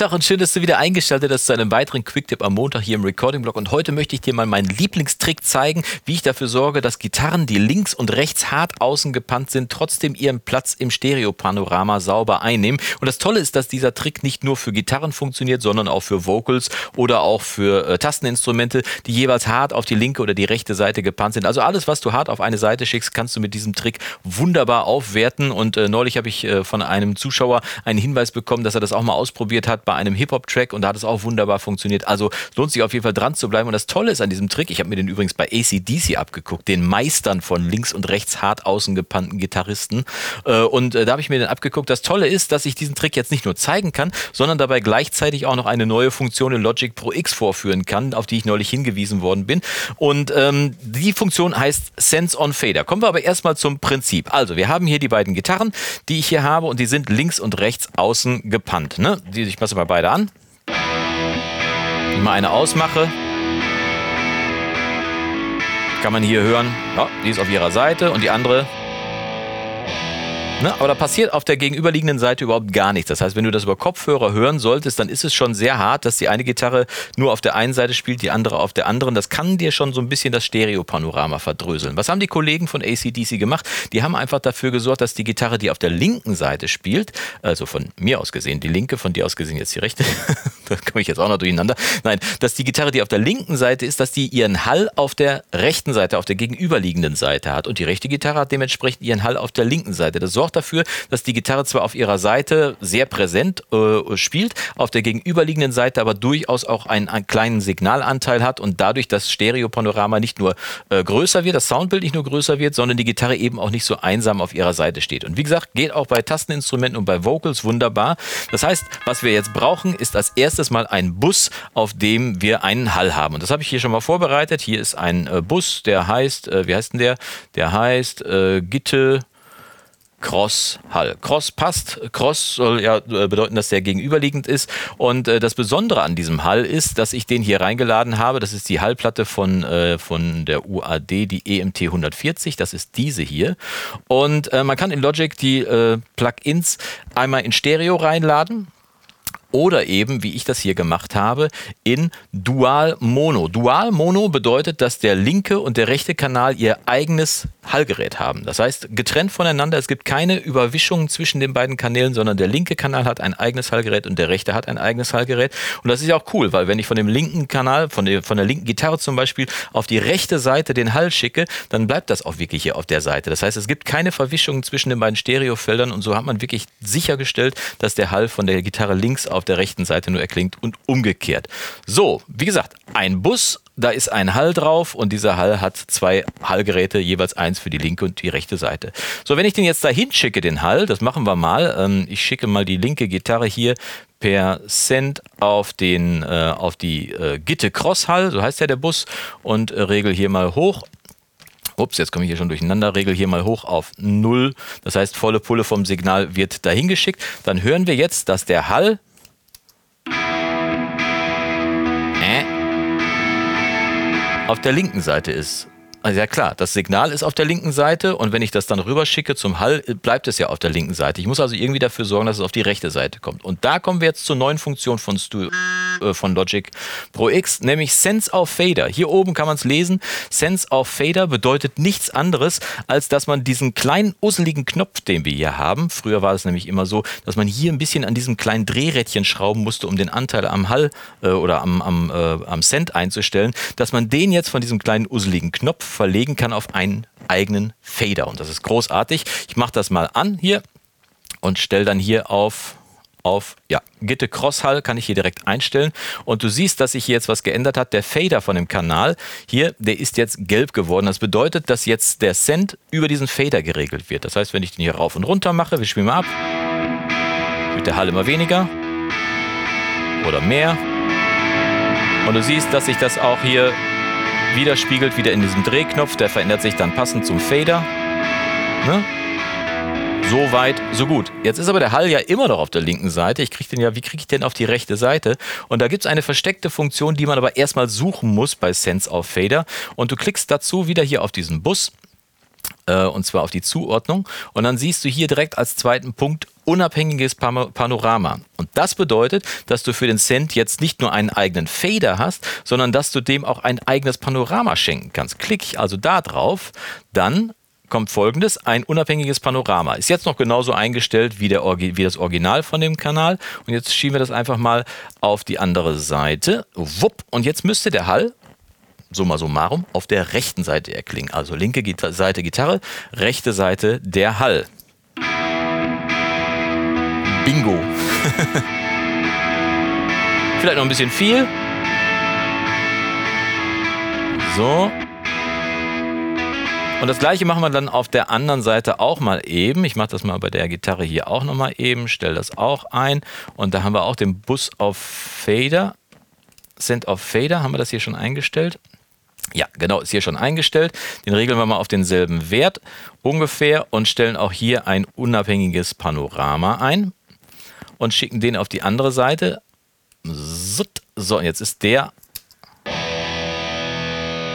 Tag und schön, dass du wieder eingeschaltet hast zu einem weiteren Quicktip am Montag hier im Recording-Blog. Und heute möchte ich dir mal meinen Lieblingstrick zeigen, wie ich dafür sorge, dass Gitarren, die links und rechts hart außen gepannt sind, trotzdem ihren Platz im Stereopanorama sauber einnehmen. Und das Tolle ist, dass dieser Trick nicht nur für Gitarren funktioniert, sondern auch für Vocals oder auch für äh, Tasteninstrumente, die jeweils hart auf die linke oder die rechte Seite gepannt sind. Also alles, was du hart auf eine Seite schickst, kannst du mit diesem Trick wunderbar aufwerten. Und äh, neulich habe ich äh, von einem Zuschauer einen Hinweis bekommen, dass er das auch mal ausprobiert hat bei einem Hip-Hop-Track und da hat es auch wunderbar funktioniert. Also lohnt sich auf jeden Fall dran zu bleiben. Und das Tolle ist an diesem Trick, ich habe mir den übrigens bei ACDC abgeguckt, den Meistern von links und rechts hart außen gepannten Gitarristen. Äh, und äh, da habe ich mir den abgeguckt. Das Tolle ist, dass ich diesen Trick jetzt nicht nur zeigen kann, sondern dabei gleichzeitig auch noch eine neue Funktion in Logic Pro X vorführen kann, auf die ich neulich hingewiesen worden bin. Und ähm, die Funktion heißt Sense on Fader. Kommen wir aber erstmal zum Prinzip. Also, wir haben hier die beiden Gitarren, die ich hier habe und die sind links und rechts außen gepannt. Ne? Die, ich mache mal beide an. Mal eine ausmache, kann man hier hören, ja, die ist auf ihrer Seite und die andere Ne? Aber da passiert auf der gegenüberliegenden Seite überhaupt gar nichts. Das heißt, wenn du das über Kopfhörer hören solltest, dann ist es schon sehr hart, dass die eine Gitarre nur auf der einen Seite spielt, die andere auf der anderen. Das kann dir schon so ein bisschen das Stereopanorama verdröseln. Was haben die Kollegen von ACDC gemacht? Die haben einfach dafür gesorgt, dass die Gitarre, die auf der linken Seite spielt, also von mir aus gesehen, die linke, von dir aus gesehen jetzt die rechte, da komme ich jetzt auch noch durcheinander. Nein, dass die Gitarre, die auf der linken Seite ist, dass die ihren Hall auf der rechten Seite, auf der gegenüberliegenden Seite hat. Und die rechte Gitarre hat dementsprechend ihren Hall auf der linken Seite. Das sorgt sorgt dafür, dass die Gitarre zwar auf ihrer Seite sehr präsent äh, spielt, auf der gegenüberliegenden Seite aber durchaus auch einen, einen kleinen Signalanteil hat und dadurch das Stereopanorama nicht nur äh, größer wird, das Soundbild nicht nur größer wird, sondern die Gitarre eben auch nicht so einsam auf ihrer Seite steht. Und wie gesagt, geht auch bei Tasteninstrumenten und bei Vocals wunderbar. Das heißt, was wir jetzt brauchen, ist als erstes mal ein Bus, auf dem wir einen Hall haben. Und das habe ich hier schon mal vorbereitet. Hier ist ein äh, Bus, der heißt, äh, wie heißt denn der? Der heißt äh, Gitte Cross-Hall. Cross passt. Cross soll ja äh, bedeuten, dass der gegenüberliegend ist. Und äh, das Besondere an diesem Hall ist, dass ich den hier reingeladen habe. Das ist die Hallplatte von, äh, von der UAD, die EMT 140. Das ist diese hier. Und äh, man kann in Logic die äh, Plugins einmal in Stereo reinladen oder eben, wie ich das hier gemacht habe, in Dual Mono. Dual Mono bedeutet, dass der linke und der rechte Kanal ihr eigenes Hallgerät haben. Das heißt, getrennt voneinander, es gibt keine Überwischungen zwischen den beiden Kanälen, sondern der linke Kanal hat ein eigenes Hallgerät und der rechte hat ein eigenes Hallgerät. Und das ist ja auch cool, weil wenn ich von dem linken Kanal, von der, von der linken Gitarre zum Beispiel, auf die rechte Seite den Hall schicke, dann bleibt das auch wirklich hier auf der Seite. Das heißt, es gibt keine Verwischungen zwischen den beiden Stereofeldern und so hat man wirklich sichergestellt, dass der Hall von der Gitarre links auf der rechten Seite nur erklingt und umgekehrt. So, wie gesagt, ein Bus da ist ein Hall drauf und dieser Hall hat zwei Hallgeräte, jeweils eins für die linke und die rechte Seite. So, wenn ich den jetzt dahin schicke, den Hall, das machen wir mal. Ähm, ich schicke mal die linke Gitarre hier per Send auf, den, äh, auf die äh, Gitte Cross Hall, so heißt ja der Bus, und äh, regel hier mal hoch. Ups, jetzt komme ich hier schon durcheinander, regel hier mal hoch auf 0. Das heißt, volle Pulle vom Signal wird dahin geschickt. Dann hören wir jetzt, dass der Hall auf der linken Seite ist. Also ja klar, das Signal ist auf der linken Seite und wenn ich das dann rüberschicke zum Hall, bleibt es ja auf der linken Seite. Ich muss also irgendwie dafür sorgen, dass es auf die rechte Seite kommt. Und da kommen wir jetzt zur neuen Funktion von, Stu äh, von Logic Pro X, nämlich Sense of Fader. Hier oben kann man es lesen. Sense of Fader bedeutet nichts anderes, als dass man diesen kleinen usseligen Knopf, den wir hier haben, früher war es nämlich immer so, dass man hier ein bisschen an diesem kleinen Drehrädchen schrauben musste, um den Anteil am Hall äh, oder am, am, äh, am Cent einzustellen, dass man den jetzt von diesem kleinen usseligen Knopf verlegen kann auf einen eigenen Fader. Und das ist großartig. Ich mache das mal an hier und stelle dann hier auf auf ja, Gitte Crosshall kann ich hier direkt einstellen und du siehst, dass sich hier jetzt was geändert hat. Der Fader von dem Kanal hier, der ist jetzt gelb geworden. Das bedeutet, dass jetzt der Cent über diesen Fader geregelt wird. Das heißt, wenn ich den hier rauf und runter mache, wir spielen mal ab, wird der Hall immer weniger oder mehr. Und du siehst, dass sich das auch hier widerspiegelt wieder in diesem Drehknopf. Der verändert sich dann passend zum Fader. Ne? So weit, so gut. Jetzt ist aber der Hall ja immer noch auf der linken Seite. Ich kriege den ja, wie kriege ich den auf die rechte Seite? Und da gibt es eine versteckte Funktion, die man aber erstmal suchen muss bei Sense of Fader. Und du klickst dazu wieder hier auf diesen Bus und zwar auf die Zuordnung. Und dann siehst du hier direkt als zweiten Punkt unabhängiges Panorama. Und das bedeutet, dass du für den Cent jetzt nicht nur einen eigenen Fader hast, sondern dass du dem auch ein eigenes Panorama schenken kannst. Klick ich also da drauf, dann kommt folgendes, ein unabhängiges Panorama. Ist jetzt noch genauso eingestellt wie, der, wie das Original von dem Kanal. Und jetzt schieben wir das einfach mal auf die andere Seite. Wupp. Und jetzt müsste der Hall summa summarum, auf der rechten Seite erklingen. Also linke Gita Seite Gitarre, rechte Seite der Hall. Bingo. Vielleicht noch ein bisschen viel. So. Und das gleiche machen wir dann auf der anderen Seite auch mal eben. Ich mache das mal bei der Gitarre hier auch nochmal eben, stelle das auch ein. Und da haben wir auch den Bus auf Fader. Send auf Fader, haben wir das hier schon eingestellt? Ja, genau, ist hier schon eingestellt. Den regeln wir mal auf denselben Wert ungefähr und stellen auch hier ein unabhängiges Panorama ein und schicken den auf die andere Seite. So, jetzt ist der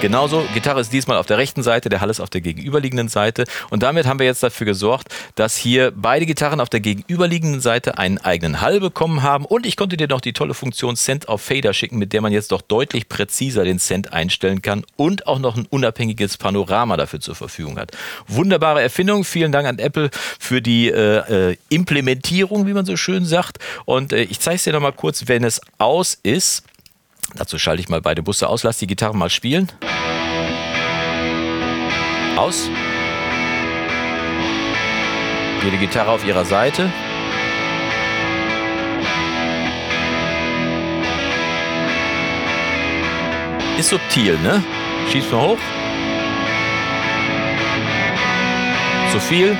Genauso, Gitarre ist diesmal auf der rechten Seite, der Hall ist auf der gegenüberliegenden Seite. Und damit haben wir jetzt dafür gesorgt, dass hier beide Gitarren auf der gegenüberliegenden Seite einen eigenen Hall bekommen haben. Und ich konnte dir noch die tolle Funktion Cent auf Fader schicken, mit der man jetzt doch deutlich präziser den Cent einstellen kann und auch noch ein unabhängiges Panorama dafür zur Verfügung hat. Wunderbare Erfindung. Vielen Dank an Apple für die äh, äh Implementierung, wie man so schön sagt. Und äh, ich zeige es dir noch mal kurz, wenn es aus ist. Dazu schalte ich mal beide Busse aus, lass die Gitarren mal spielen. Aus. Jede Gitarre auf ihrer Seite. Ist subtil, ne? Schießt mal hoch. Zu viel.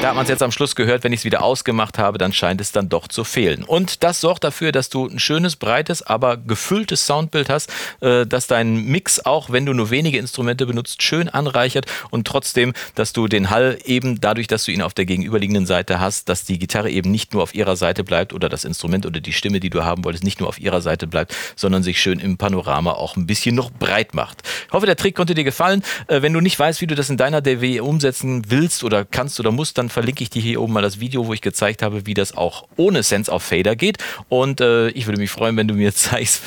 Da hat man es jetzt am Schluss gehört, wenn ich es wieder ausgemacht habe, dann scheint es dann doch zu fehlen. Und das sorgt dafür, dass du ein schönes, breites, aber gefülltes Soundbild hast, äh, dass dein Mix auch, wenn du nur wenige Instrumente benutzt, schön anreichert und trotzdem, dass du den Hall eben dadurch, dass du ihn auf der gegenüberliegenden Seite hast, dass die Gitarre eben nicht nur auf ihrer Seite bleibt oder das Instrument oder die Stimme, die du haben wolltest, nicht nur auf ihrer Seite bleibt, sondern sich schön im Panorama auch ein bisschen noch breit macht. Ich hoffe, der Trick konnte dir gefallen. Äh, wenn du nicht weißt, wie du das in deiner DW umsetzen willst oder kannst oder musst, dann verlinke ich dir hier oben mal das Video, wo ich gezeigt habe, wie das auch ohne Sense of Fader geht. Und äh, ich würde mich freuen, wenn du mir zeigst,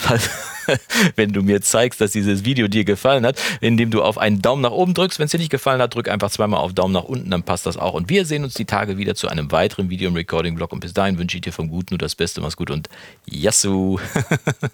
wenn du mir zeigst, dass dieses Video dir gefallen hat, indem du auf einen Daumen nach oben drückst. Wenn es dir nicht gefallen hat, drück einfach zweimal auf Daumen nach unten, dann passt das auch. Und wir sehen uns die Tage wieder zu einem weiteren Video im Recording-Blog. Und bis dahin wünsche ich dir vom Guten nur das Beste. Mach's gut und Yassou!